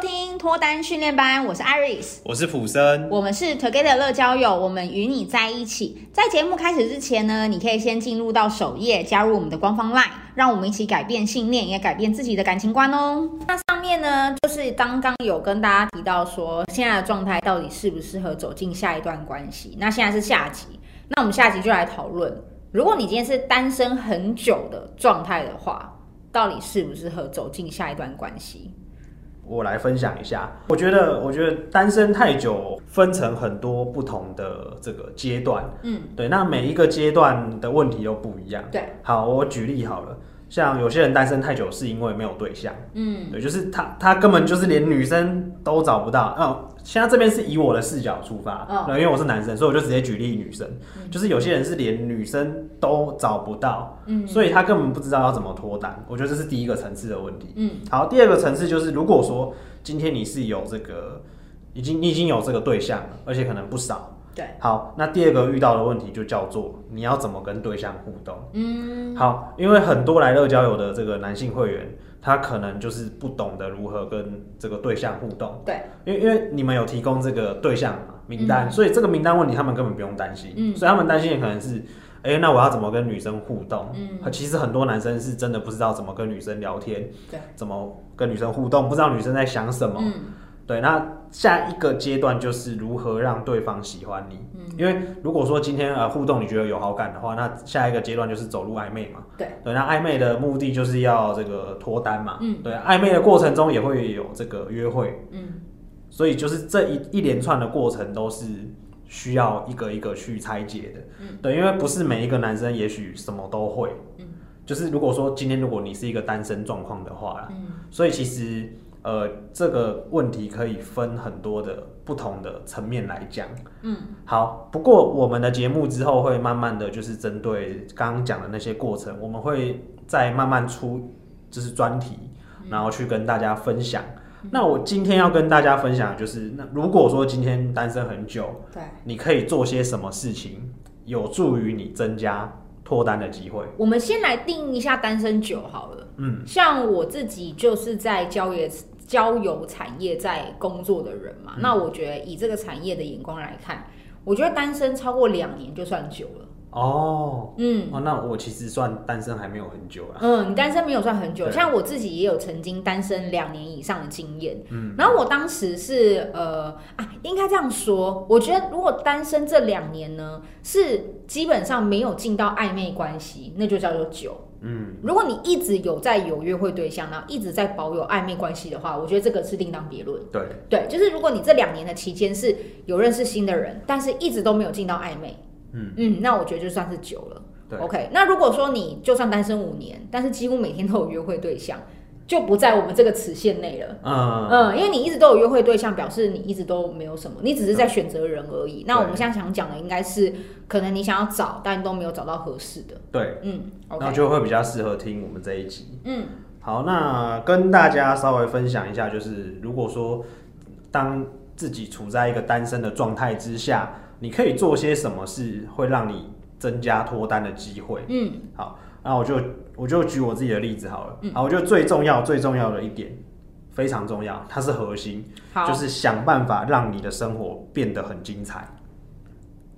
听脱单训练班，我是 Iris，我是普森，我们是 Together 乐交友，我们与你在一起。在节目开始之前呢，你可以先进入到首页，加入我们的官方 LINE，让我们一起改变信念，也改变自己的感情观哦。那上面呢，就是刚刚有跟大家提到说，现在的状态到底适不适合走进下一段关系？那现在是下集，那我们下集就来讨论，如果你今天是单身很久的状态的话，到底适不适合走进下一段关系？我来分享一下，我觉得，我觉得单身太久分成很多不同的这个阶段，嗯，对，那每一个阶段的问题又不一样，对。好，我举例好了。像有些人单身太久是因为没有对象，嗯，对，就是他他根本就是连女生都找不到。嗯，现在这边是以我的视角出发，嗯，因为我是男生，所以我就直接举例女生，嗯，就是有些人是连女生都找不到，嗯，所以他根本不知道要怎么脱单。我觉得这是第一个层次的问题，嗯，好，第二个层次就是如果说今天你是有这个已经你已经有这个对象了，而且可能不少。对，好，那第二个遇到的问题就叫做你要怎么跟对象互动。嗯，好，因为很多来乐交友的这个男性会员，他可能就是不懂得如何跟这个对象互动。对，因为因为你们有提供这个对象名单，嗯，所以这个名单问题他们根本不用担心。嗯，所以他们担心的可能是，哎，欸，那我要怎么跟女生互动？嗯，其实很多男生是真的不知道怎么跟女生聊天，对，怎么跟女生互动，不知道女生在想什么。嗯对，那下一个阶段就是如何让对方喜欢你。嗯，因为如果说今天呃互动你觉得有好感的话，那下一个阶段就是走入暧昧嘛。对，对，那暧昧的目的就是要这个脱单嘛。嗯，对，暧昧的过程中也会有这个约会。嗯，所以就是这一一连串的过程都是需要一个一个去拆解的。嗯，对，因为不是每一个男生也许什么都会。嗯，就是如果说今天如果你是一个单身状况的话啦，嗯，所以其实。呃，这个问题可以分很多的不同的层面来讲。嗯，好。不过我们的节目之后会慢慢的就是针对刚刚讲的那些过程，我们会再慢慢出就是专题，然后去跟大家分享。嗯。那我今天要跟大家分享的就是，那如果说今天单身很久，对，你可以做些什么事情，有助于你增加脱单的机会。我们先来定一下单身久好了。嗯，像我自己就是在交友交友产业在工作的人嘛，嗯，那我觉得以这个产业的眼光来看，我觉得单身超过两年就算久了。哦，嗯，哦，那我其实算单身还没有很久啊。嗯，你单身没有算很久，像我自己也有曾经单身两年以上的经验。嗯，然后我当时是呃啊，应该这样说，我觉得如果单身这两年呢，是基本上没有进到暧昧关系，那就叫做久。嗯，如果你一直有在有约会对象，然后一直在保有暧昧关系的话，我觉得这个是另当别论。对对，就是如果你这两年的期间是有认识新的人，但是一直都没有进到暧昧。嗯嗯，那我觉得就算是久了。对，OK。那如果说你就算单身五年，但是几乎每天都有约会对象，就不在我们这个尺线内了。嗯嗯，因为你一直都有约会对象，表示你一直都没有什么，你只是在选择人而已。嗯、那我们现在想讲的应该是，可能你想要找，但都没有找到合适的。对，嗯，okay、那就会比较适合听我们这一集。嗯，好，那跟大家稍微分享一下，就是如果说当自己处在一个单身的状态之下。你可以做些什么事会让你增加脱单的机会？嗯，好，那我就我就举我自己的例子好了。嗯，好，我觉得最重要最重要的一点非常重要，它是核心，就是想办法让你的生活变得很精彩。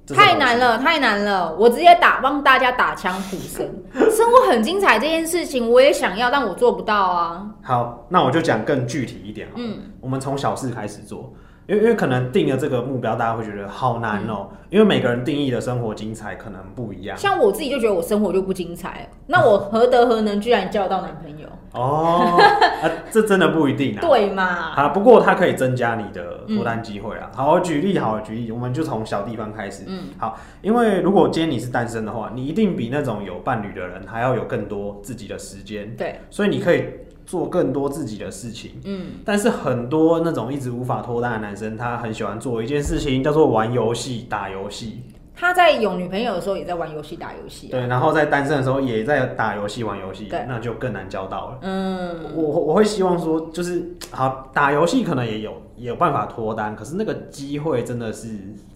太难了，太难了！我直接打帮大家打枪普森，生活很精彩这件事情我也想要，但我做不到啊。好，那我就讲更具体一点。嗯，我们从小事开始做。因为因为可能定了这个目标，大家会觉得好难哦。因为每个人定义的生活精彩可能不一样。像我自己就觉得我生活就不精彩，那我 何德何能居然交到男朋友？哦，啊，这真的不一定啊。对嘛？啊，不过它可以增加你的脱单机会啊。好，我举例，好，举例，我们就从小地方开始。嗯，好，因为如果今天你是单身的话，你一定比那种有伴侣的人还要有更多自己的时间。对，所以你可以。做更多自己的事情，嗯，但是很多那种一直无法脱单的男生，他很喜欢做一件事情，叫做玩游戏、打游戏。他在有女朋友的时候也在玩游戏、打游戏，对，然后在单身的时候也在打游戏、玩游戏，那就更难交到了。嗯，我我会希望说，就是好打游戏可能也有也有办法脱单，可是那个机会真的是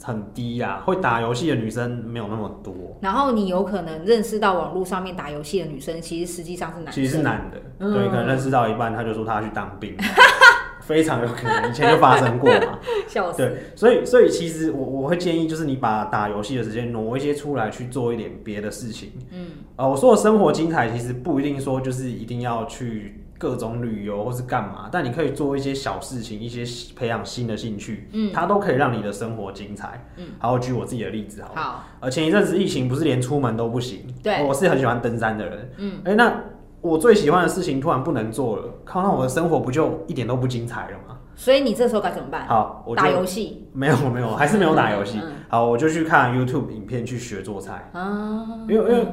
很低呀、啊。会打游戏的女生没有那么多，然后你有可能认识到网络上面打游戏的女生，其实实际上是男，其实是男的，嗯、对，可能认识到一半，他就说他要去当兵。非常有可能，以前就发生过嘛。笑死。对，所以所以其实我我会建议，就是你把打游戏的时间挪一些出来去做一点别的事情。嗯，呃，我说的生活精彩，其实不一定说就是一定要去各种旅游或是干嘛，但你可以做一些小事情，一些培养新的兴趣，嗯，它都可以让你的生活精彩。嗯，好，我举我自己的例子好，好。呃，前一阵子疫情不是连出门都不行，对，我是很喜欢登山的人。嗯，哎、欸，那。我最喜欢的事情突然不能做了，靠，那我的生活不就一点都不精彩了吗？所以你这时候该怎么办？好，我打游戏。没有没有，还是没有打游戏。好，我就去看 YouTube 影片去学做菜。啊，因为因为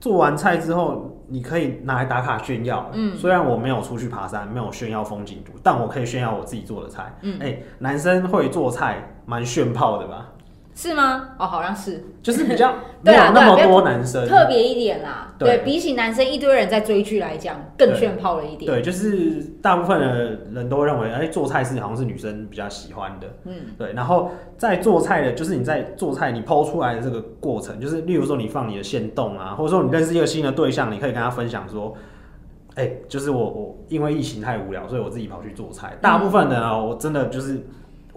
做完菜之后，你可以拿来打卡炫耀。嗯，虽然我没有出去爬山，没有炫耀风景图，但我可以炫耀我自己做的菜。嗯，哎，男生会做菜蛮炫炮的吧？是吗？哦，好像是，就是比较 没有那么多男生，特别一点啦。对，对，比起男生一堆人在追剧来讲，更炫炮了一点。对，就是大部分的人都认为，哎、欸，做菜是好像是女生比较喜欢的。嗯，对。然后在做菜的，就是你在做菜，你剖出来的这个过程，就是例如说你放你的线动啊，或者说你认识一个新的对象，你可以跟他分享说，哎、欸，就是我我因为疫情太无聊，所以我自己跑去做菜。大部分的啊，我真的就是。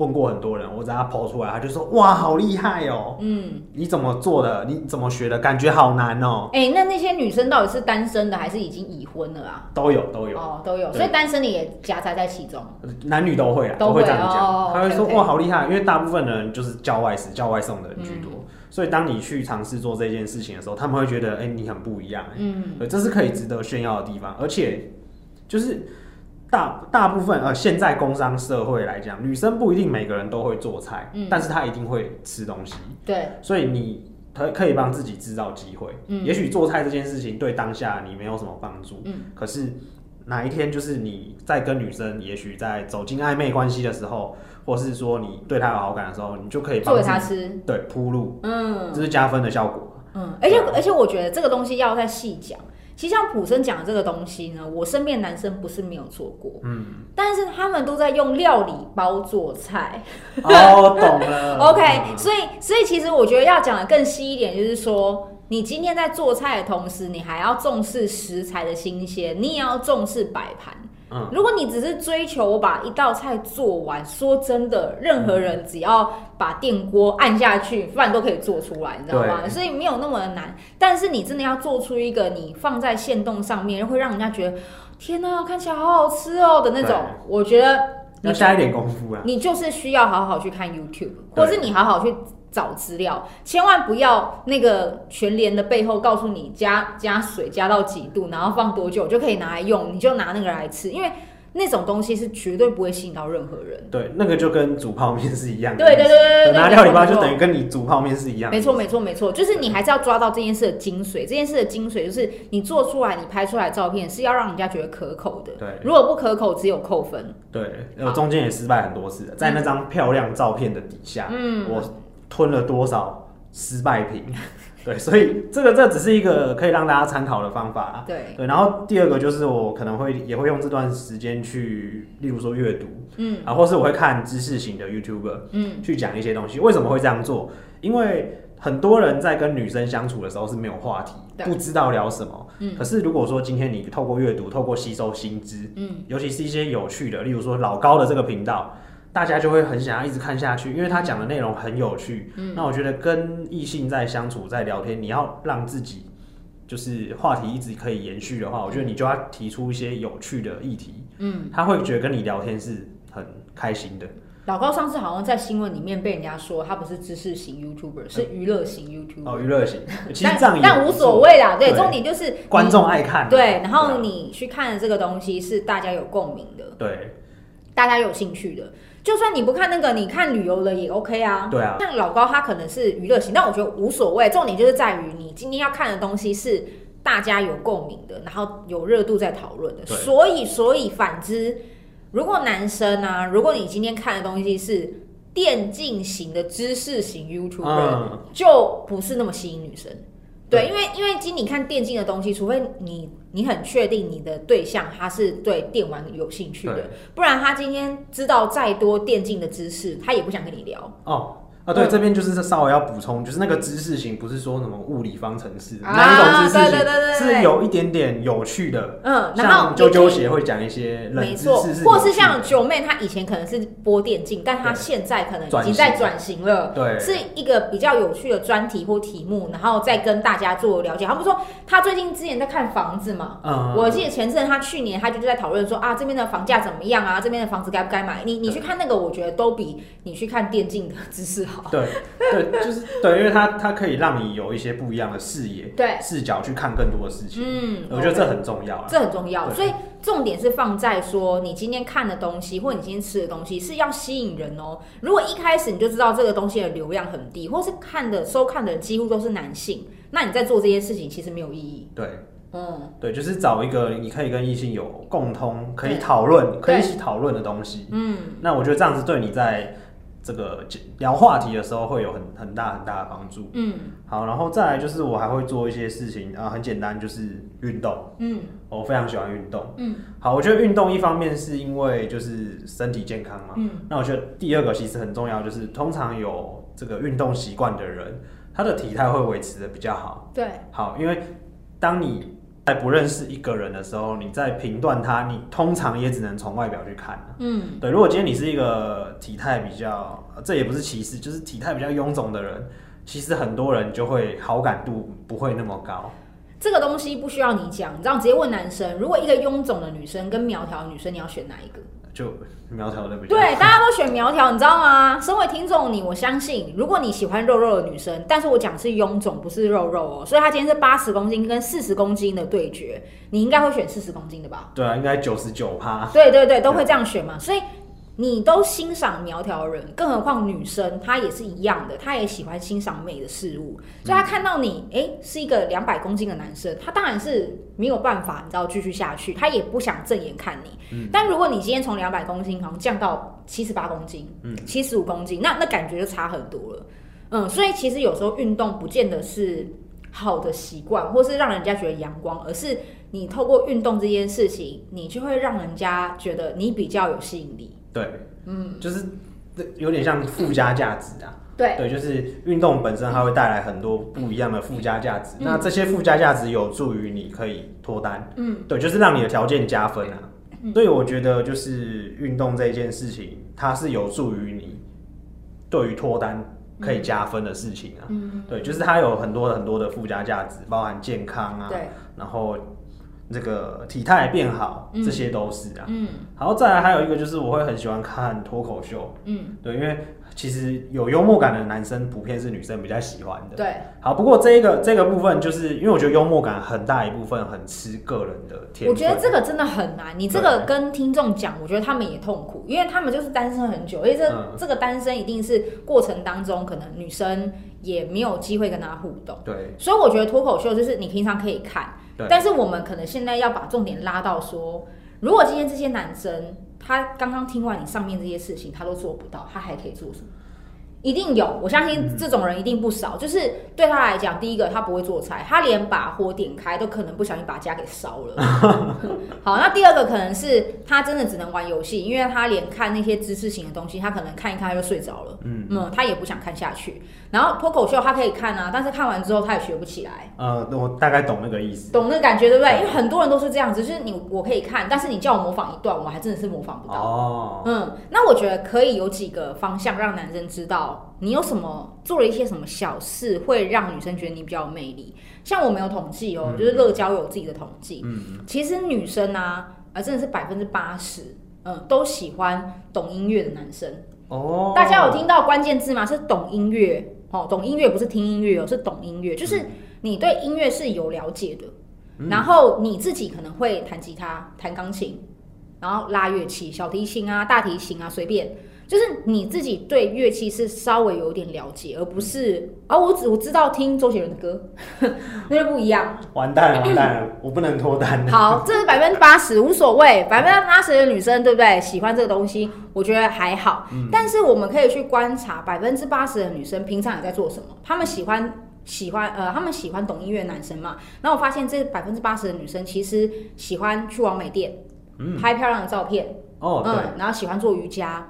问过很多人，我在他抛出来，他就说：“哇，好厉害哦！嗯，你怎么做的？你怎么学的？感觉好难哦。”哎、欸，那那些女生到底是单身的，还是已经已婚了啊？都有，都有哦，都有。所以单身的也夹杂在其中，男女都会啊，都会这样讲。哦、他会说：“ okay, okay. 哇，好厉害！”因为大部分的人就是叫外食、叫外送的人居多，嗯、所以当你去尝试做这件事情的时候，他们会觉得：“哎、欸，你很不一样。”嗯，对，这是可以值得炫耀的地方，而且就是。大大部分呃，现在工商社会来讲，女生不一定每个人都会做菜，嗯，但是她一定会吃东西，对，所以你可可以帮自己制造机会，嗯，也许做菜这件事情对当下你没有什么帮助，嗯，可是哪一天就是你在跟女生，也许在走进暧昧关系的时候，或是说你对她有好感的时候，你就可以帮她吃，对，铺路，嗯，这是加分的效果，嗯，而且而且我觉得这个东西要再细讲。其实像普生讲的这个东西呢，我身边男生不是没有做过，嗯，但是他们都在用料理包做菜。哦，懂了。OK，所以所以其实我觉得要讲的更细一点，就是说，你今天在做菜的同时，你还要重视食材的新鲜，你也要重视摆盘。如果你只是追求我把一道菜做完，说真的，任何人只要把电锅按下去，饭都可以做出来，你知道吗？所以没有那么的难。但是你真的要做出一个你放在线动上面，会让人家觉得天哪，看起来好好吃哦的那种，我觉得要下一点功夫啊。你就是需要好好去看 YouTube，或是你好好去。找资料，千万不要那个全联的背后告诉你加加水加到几度，然后放多久就可以拿来用，你就拿那个来吃，因为那种东西是绝对不会吸引到任何人。对，那个就跟煮泡面是一样的。对对对对对，拿料理包就等于跟你煮泡面是一样的。没错没错没错，就是你还是要抓到这件事的精髓。这件事的精髓就是你做出来，你拍出来的照片是要让人家觉得可口的。对，如果不可口，只有扣分。对，我中间也失败很多次，在那张漂亮照片的底下，嗯，我。吞了多少失败品？对，所以这个这只是一个可以让大家参考的方法。对对，然后第二个就是我可能会也会用这段时间去，例如说阅读，嗯啊，或是我会看知识型的 YouTuber，嗯，去讲一些东西。为什么会这样做？因为很多人在跟女生相处的时候是没有话题，不知道聊什么。嗯，可是如果说今天你透过阅读，透过吸收新知，嗯，尤其是一些有趣的，例如说老高的这个频道。大家就会很想要一直看下去，因为他讲的内容很有趣。嗯，那我觉得跟异性在相处、在聊天，你要让自己就是话题一直可以延续的话，我觉得你就要提出一些有趣的议题。嗯，他会觉得跟你聊天是很开心的。老高上次好像在新闻里面被人家说他不是知识型 YouTuber，是娱乐型 YouTuber。哦，娱乐型，其实这样也但无所谓啦。对，重点就是观众爱看。对，然后你去看的这个东西是大家有共鸣的，对，大家有兴趣的。就算你不看那个，你看旅游的也 OK 啊。对啊，像老高他可能是娱乐型，但我觉得无所谓。重点就是在于你今天要看的东西是大家有共鸣的，然后有热度在讨论的。所以，所以反之，如果男生啊，如果你今天看的东西是电竞型的知识型 YouTuber，嗯，就不是那么吸引女生。对，因为因为今你看电竞的东西，除非你你很确定你的对象他是对电玩有兴趣的，不然他今天知道再多电竞的知识，他也不想跟你聊。哦，啊，对，这边就是稍微要补充，就是那个知识型不是说什么物理方程式啊，那一种知识型，是有一点点有趣的。嗯，然后啾啾鞋会讲一些冷知识，或是像九妹她以前可能是播电竞，但她现在可能已经在转型了，对，是一个比较有趣的专题或题目，然后再跟大家做了解。他们说他最近之前在看房子嘛，嗯，我记得前阵他去年他就是在讨论说啊，这边的房价怎么样啊，这边的房子该不该买？你你去看那个，我觉得都比你去看电竞的知识好。对。对，就是对，因为它它可以让你有一些不一样的视野、对视角去看更多的事情。嗯，我觉得这很重要啊，这很重要。所以重点是放在说，你今天看的东西，或你今天吃的东西是要吸引人哦。如果一开始你就知道这个东西的流量很低，或是看的收看的人几乎都是男性，那你在做这些事情其实没有意义。对，嗯，对，就是找一个你可以跟异性有共通、可以讨论、可以一起讨论的东西。嗯，那我觉得这样子对你在。这个聊话题的时候会有很很大很大的帮助。嗯，好，然后再来就是我还会做一些事情啊，很简单，就是运动。嗯，我非常喜欢运动。嗯，好，我觉得运动一方面是因为就是身体健康嘛。嗯，那我觉得第二个其实很重要，就是通常有这个运动习惯的人，他的体态会维持的比较好。对，好，因为当你在不认识一个人的时候，你在评断他，你通常也只能从外表去看。嗯，对。如果今天你是一个体态比较，这也不是歧视，就是体态比较臃肿的人，其实很多人就会好感度不会那么高。这个东西不需要你讲，你知道，直接问男生，如果一个臃肿的女生跟苗条的女生，你要选哪一个？就苗条的比较对，大家都选苗条，你知道吗？身为听众，你我相信，如果你喜欢肉肉的女生，但是我讲是臃肿，不是肉肉哦，所以她今天是八十公斤跟四十公斤的对决，你应该会选四十公斤的吧？对啊，应该九十九趴。对对对，都会这样选嘛，所以。你都欣赏苗条人，更何况女生，她也是一样的，她也喜欢欣赏美的事物。所以她看到你，哎、欸，是一个两百公斤的男生，她当然是没有办法，你知道继续下去，她也不想正眼看你。嗯、但如果你今天从两百公斤好像降到七十八公斤，嗯，七十五公斤，那那感觉就差很多了。嗯，所以其实有时候运动不见得是好的习惯，或是让人家觉得阳光，而是你透过运动这件事情，你就会让人家觉得你比较有吸引力。对，嗯，就是有点像附加价值啊。对，对，就是运动本身它会带来很多不一样的附加价值。嗯、那这些附加价值有助于你可以脱单。嗯，对，就是让你的条件加分啊。嗯、所以我觉得就是运动这件事情，它是有助于你对于脱单可以加分的事情啊。嗯，对，就是它有很多很多的附加价值，包含健康啊。对，然后。这个体态变好，嗯、这些都是啊。嗯，然后再来还有一个就是我会很喜欢看脱口秀。嗯，对，因为其实有幽默感的男生普遍是女生比较喜欢的。对，好，不过这一个这个部分就是因为我觉得幽默感很大一部分很吃个人的天赋。我觉得这个真的很难。你这个跟听众讲，我觉得他们也痛苦，因为他们就是单身很久，而且这、嗯、这个单身一定是过程当中可能女生也没有机会跟他互动。对，所以我觉得脱口秀就是你平常可以看。但是我们可能现在要把重点拉到说，如果今天这些男生他刚刚听完你上面这些事情，他都做不到，他还可以做什么？一定有，我相信这种人一定不少。就是对他来讲，第一个他不会做菜，他连把火点开都可能不小心把家给烧了。好，那第二个可能是他真的只能玩游戏，因为他连看那些知识型的东西，他可能看一看他就睡着了。嗯嗯，他也不想看下去。然后脱口秀他可以看啊，但是看完之后他也学不起来。呃，我大概懂那个意思，懂那个感觉对不对？因为很多人都是这样子，就是你我可以看，但是你叫我模仿一段，我还真的是模仿不到。哦，嗯，那我觉得可以有几个方向让男生知道。你有什么做了一些什么小事，会让女生觉得你比较有魅力？像我没有统计哦，嗯、就是乐交有自己的统计。嗯，其实女生啊，啊，真的是百分之八十，嗯，都喜欢懂音乐的男生。哦，大家有听到关键字吗？是懂音乐哦，懂音乐不是听音乐哦，是懂音乐，就是你对音乐是有了解的，嗯、然后你自己可能会弹吉他、弹钢琴，然后拉乐器，小提琴啊、大提琴啊，随便。就是你自己对乐器是稍微有点了解，而不是啊，我只我知道听周杰伦的歌，那就不一样。完蛋了，完蛋了，我不能脱单。好，这是百分之八十无所谓，百分之八十的女生对不对？喜欢这个东西，我觉得还好。嗯、但是我们可以去观察百分之八十的女生平常也在做什么。她们喜欢喜欢呃，她们喜欢懂音乐的男生嘛？然后我发现这百分之八十的女生其实喜欢去网美店、嗯、拍漂亮的照片。哦，对。嗯，然后喜欢做瑜伽。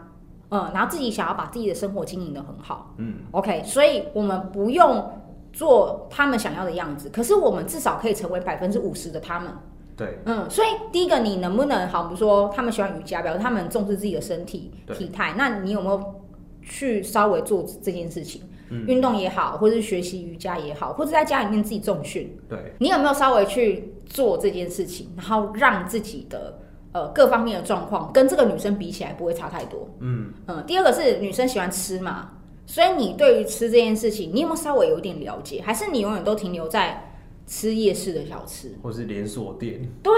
嗯，然后自己想要把自己的生活经营的很好，嗯，OK，所以我们不用做他们想要的样子，可是我们至少可以成为百分之五十的他们。对，嗯，所以第一个，你能不能好，比如说他们喜欢瑜伽，表示他们重视自己的身体体态，那你有没有去稍微做这件事情？嗯，运动也好，或者是学习瑜伽也好，或者在家里面自己重训，对，你有没有稍微去做这件事情，然后让自己的。呃，各方面的状况跟这个女生比起来不会差太多。嗯嗯。第二个是女生喜欢吃嘛，所以你对于吃这件事情，你有没有稍微有点了解？还是你永远都停留在吃夜市的小吃，或是连锁店？对，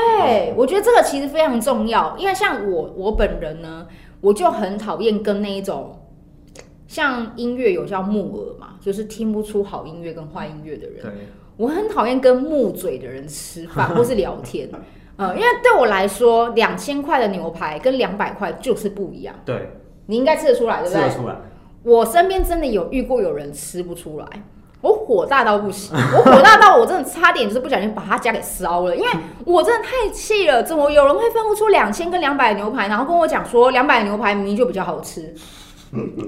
嗯，我觉得这个其实非常重要，因为像我我本人呢，我就很讨厌跟那一种像音乐有叫木耳嘛，就是听不出好音乐跟坏音乐的人。对，我很讨厌跟木嘴的人吃饭或是聊天。嗯，因为对我来说，两千块的牛排跟两百块就是不一样。对，你应该吃得出来，对不对？吃得出来。我身边真的有遇过有人吃不出来，我火大到不行，我火大到我真的差点就是不小心把他家给烧了，因为 我真的太气了，怎么有人会分不出两千跟两百的牛排，然后跟我讲说两百的牛排明明就比较好吃。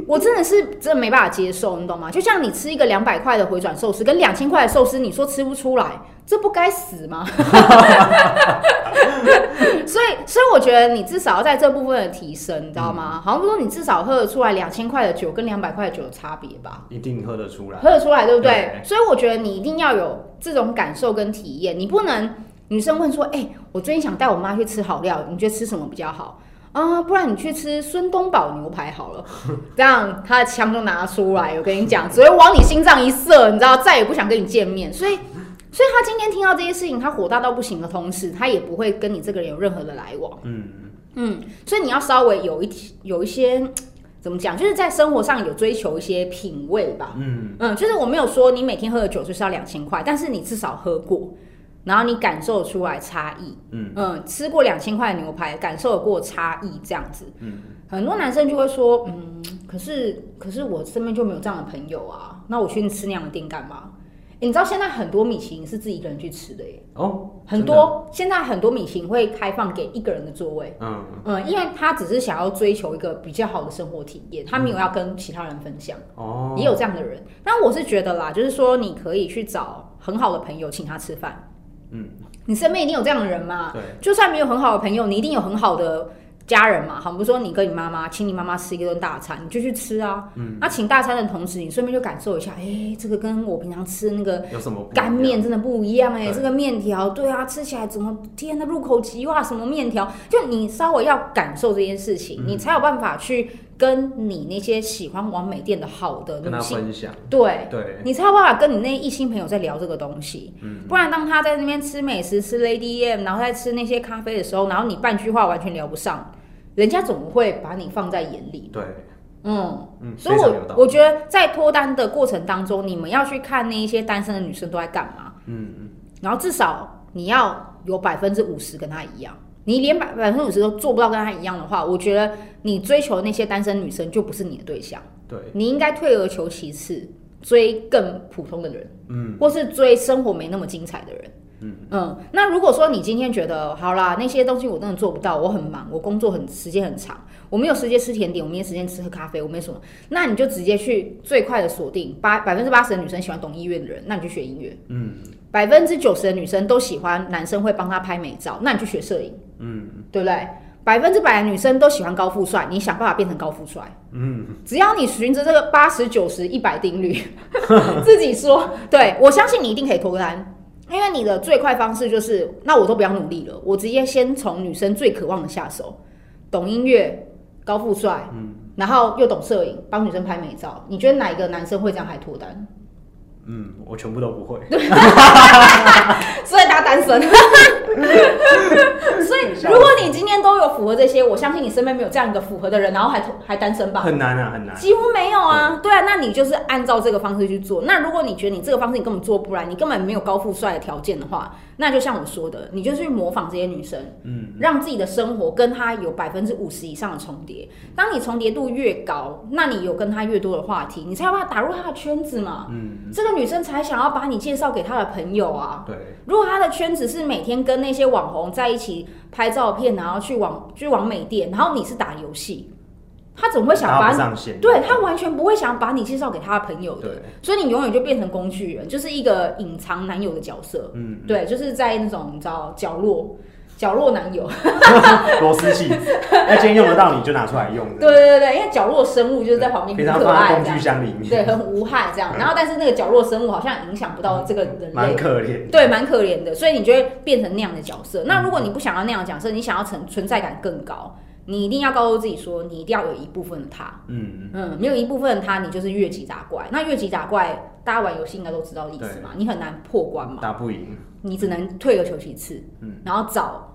我真的是真的没办法接受，你懂吗？就像你吃一个两百块的回转寿司，跟两千块的寿司，你说吃不出来，这不该死吗？所以，所以我觉得你至少要在这部分的提升，你知道吗？嗯、好像说你至少喝得出来两千块的酒跟两百块的酒的差别吧？一定喝得出来，喝得出来，对不对？对，所以我觉得你一定要有这种感受跟体验，你不能女生问说，哎、欸，我最近想带我妈去吃好料，你觉得吃什么比较好？啊，不然你去吃孙东宝牛排好了，这样他的枪就拿出来，我跟你讲，只会往你心脏一射，你知道，再也不想跟你见面。所以，所以他今天听到这些事情，他火大到不行的同时，他也不会跟你这个人有任何的来往。嗯嗯，所以你要稍微有一有一些怎么讲，就是在生活上有追求一些品味吧。嗯嗯，就是我没有说你每天喝的酒就是要两千块，但是你至少喝过。然后你感受出来差异，嗯嗯，吃过两千块的牛排，感受过差异，这样子，嗯，很多男生就会说，嗯，可是可是我身边就没有这样的朋友啊，那我去吃那样的店干嘛？你知道现在很多米其林是自己一个人去吃的耶，哦，很多现在很多米其林会开放给一个人的座位，嗯嗯，因为他只是想要追求一个比较好的生活体验，他没有要跟其他人分享，哦，也有这样的人，那我是觉得啦，就是说你可以去找很好的朋友请他吃饭。嗯，你身边一定有这样的人嘛？对，就算没有很好的朋友，你一定有很好的家人嘛。好，比如说你跟你妈妈，请你妈妈吃一顿大餐，你就去吃啊。嗯，那请大餐的同时，你顺便就感受一下，哎、欸，这个跟我平常吃那个干面真的不一样哎、欸，这个面条，对啊，吃起来怎么天呐，入口即化，什么面条？就你稍微要感受这件事情，嗯、你才有办法去。跟你那些喜欢玩美店的好的女性分享，对对，你才有办法跟你那异性朋友在聊这个东西。嗯，不然当他在那边吃美食、吃 Lady M，然后在吃那些咖啡的时候，然后你半句话完全聊不上，人家总会把你放在眼里。对，嗯嗯，所以我我觉得在脱单的过程当中，你们要去看那一些单身的女生都在干嘛。嗯嗯，然后至少你要有百分之五十跟她一样。你连百百分之五十都做不到跟她一样的话，我觉得你追求的那些单身女生就不是你的对象。对，你应该退而求其次，追更普通的人，嗯，或是追生活没那么精彩的人，嗯嗯。那如果说你今天觉得好啦，那些东西我真的做不到，我很忙，我工作很时间很长，我没有时间吃甜点，我没有时间吃喝咖啡，我没什么，那你就直接去最快的锁定八百分之八十的女生喜欢懂音乐的人，那你就学音乐，嗯。百分之九十的女生都喜欢男生会帮她拍美照，那你去学摄影，嗯，对不对？百分之百的女生都喜欢高富帅，你想办法变成高富帅，嗯，只要你循着这个八十九十一百定律，自己说，对，我相信你一定可以脱单，因为你的最快方式就是，那我都不要努力了，我直接先从女生最渴望的下手，懂音乐，高富帅，嗯，然后又懂摄影，帮女生拍美照，你觉得哪一个男生会这样还脱单？嗯，我全部都不会，所以他单身。所以如果你今天都有符合这些，我相信你身边没有这样一个符合的人，然后还还单身吧？很难啊，很难，几乎没有啊。对，对啊，那你就是按照这个方式去做。那如果你觉得你这个方式你根本做不来，你根本没有高富帅的条件的话，那就像我说的，你就去模仿这些女生，嗯，让自己的生活跟她有百分之五十以上的重叠。当你重叠度越高，那你有跟她越多的话题，你才有办法打入她的圈子嘛。嗯，这个。女生才想要把你介绍给她的朋友啊。对，如果她的圈子是每天跟那些网红在一起拍照片，然后去网去网美店，然后你是打游戏，他怎么会想把你？对，他完全不会想把你介绍给他的朋友的，所以你永远就变成工具人，就是一个隐藏男友的角色。嗯，对，就是在那种你知道角落。角落男友，螺丝器，那今天用得到你就拿出来用。对对对，因为角落生物就是在旁边，平常放在工具箱里面，对，很无害这样。然后，但是那个角落生物好像影响不到这个人类，蛮可怜。对，蛮可怜的，所以你就会变成那样的角色。那如果你不想要那样的角色，你想要存存在感更高，你一定要告诉自己说，你一定要有一部分的他。嗯嗯，没有一部分的他，你就是越级打怪。那越级打怪，大家玩游戏应该都知道的意思嘛，你很难破关嘛，打不赢，你只能退而求其次，嗯，然后找。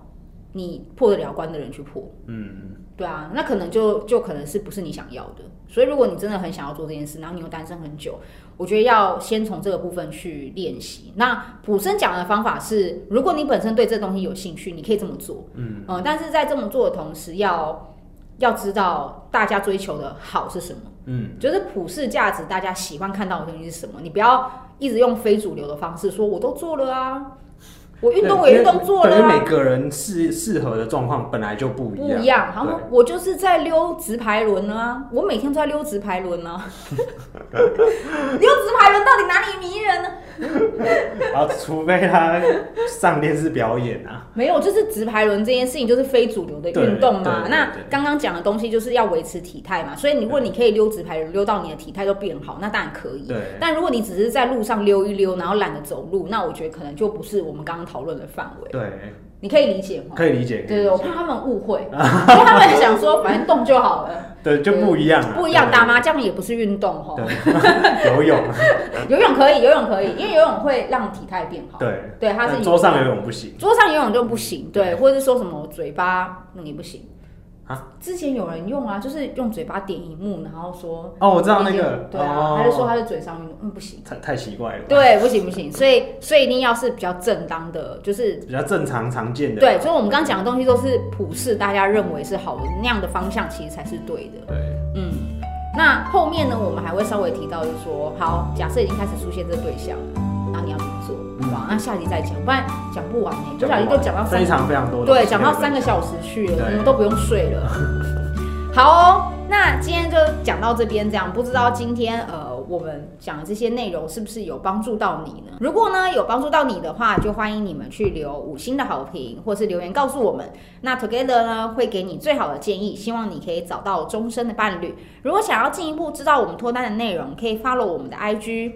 你破得了关的人去破，嗯，对啊，那可能就就可能是不是你想要的，所以如果你真的很想要做这件事，然后你又单身很久，我觉得要先从这个部分去练习。那普生讲的方法是，如果你本身对这东西有兴趣，你可以这么做，嗯，嗯，但是在这么做的同时要，要要知道大家追求的好是什么，嗯，就是普世价值，大家喜欢看到的东西是什么，你不要一直用非主流的方式说，我都做了啊。我运动我运动做了，因为每个人适适合的状况本来就不一样。不一样，然后我就是在溜直排轮啊，我每天都在溜直排轮啊。溜直排轮到底哪里迷人呢？啊，除非他上电视表演啊。没有，就是直排轮这件事情就是非主流的运动嘛。那刚刚讲的东西就是要维持体态嘛，所以如果你可以溜直排轮溜到你的体态都变好，那当然可以。对。但如果你只是在路上溜一溜，然后懒得走路，那我觉得可能就不是我们刚刚。讨论的范围，对，你可以理解吗？可以理解，对对，我怕他们误会，因为他们想说反正动就好了，对，就不一样，不一样。打麻将也不是运动哈，游泳，游泳可以，游泳可以，因为游泳会让体态变好，对，对，它是桌上游泳不行，桌上游泳就不行，对，或者是说什么嘴巴那也不行。之前有人用啊，就是用嘴巴点荧幕，然后说哦，我知道那个，对啊，他就说他是嘴上运动，嗯，不行，太太奇怪了，对，不行不行，所以所以一定要是比较正当的，就是比较正常常见的，对，所以我们刚刚讲的东西都是普世，大家认为是好的那样的方向，其实才是对的，对，嗯，那后面呢，我们还会稍微提到，就是说，好，假设已经开始出现这个对象了。那你要那下集再讲，不然讲不完呢。不小心就讲到非常非常多，对，讲到三个小时去了，你们都不用睡了。好哦，那今天就讲到这边，这样不知道今天呃我们讲的这些内容是不是有帮助到你呢？如果呢有帮助到你的话，就欢迎你们去留五星的好评，或是留言告诉我们。那 Together 呢会给你最好的建议，希望你可以找到终身的伴侣。如果想要进一步知道我们脱单的内容，可以 follow 我们的 IG。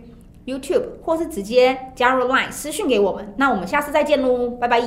YouTube，或是直接加入 Line 私讯给我们，那我们下次再见喽，拜拜。